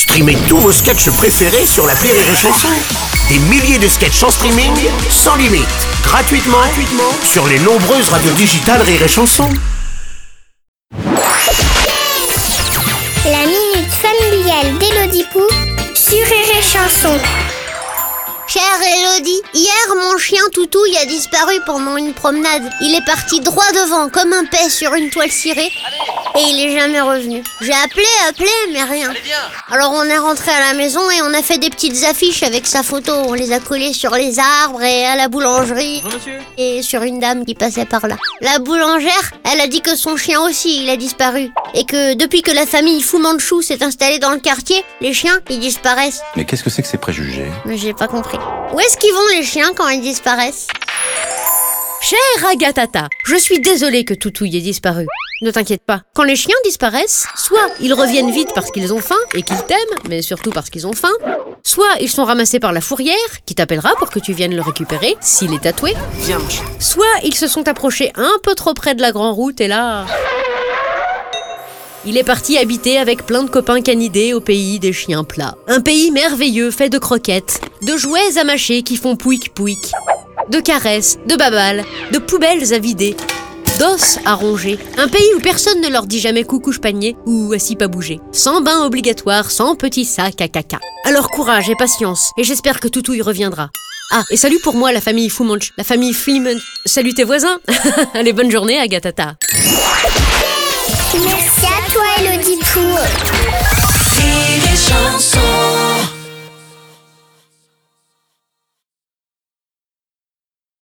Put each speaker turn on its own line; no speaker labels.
Streamez tous vos sketchs préférés sur la Rire et Chanson. Des milliers de sketchs en streaming, sans limite, gratuitement, gratuitement sur les nombreuses radios digitales Rire et Chanson.
La minute familiale d'Élodie Pou sur Rire et Chanson.
Chère Elodie, hier mon chien Toutouille a disparu pendant une promenade. Il est parti droit devant comme un paix sur une toile cirée et il est jamais revenu. J'ai appelé, appelé, mais rien. Alors on est rentré à la maison et on a fait des petites affiches avec sa photo. On les a collées sur les arbres et à la boulangerie et sur une dame qui passait par là. La boulangère, elle a dit que son chien aussi, il a disparu. Et que depuis que la famille Fu Manchu s'est installée dans le quartier, les chiens, ils disparaissent.
Mais qu'est-ce que c'est que ces préjugés?
Mais j'ai pas compris. Où est-ce qu'ils vont les chiens quand ils disparaissent?
Cher Agatata, je suis désolée que Toutouille ait disparu. Ne t'inquiète pas. Quand les chiens disparaissent, soit ils reviennent vite parce qu'ils ont faim et qu'ils t'aiment, mais surtout parce qu'ils ont faim, soit ils sont ramassés par la fourrière, qui t'appellera pour que tu viennes le récupérer, s'il est tatoué, soit ils se sont approchés un peu trop près de la grande route et là... Il est parti habiter avec plein de copains canidés au pays des chiens plats. Un pays merveilleux fait de croquettes, de jouets à mâcher qui font pouic pouic, de caresses, de babales, de poubelles à vider, d'os à ronger. Un pays où personne ne leur dit jamais coucou panier ou assis pas bouger. Sans bain obligatoire, sans petit sac à caca. Alors courage et patience, et j'espère que Toutouille reviendra. Ah, et salut pour moi la famille Fumanch, la famille Flimen. Salut tes voisins Allez, bonne journée Agatata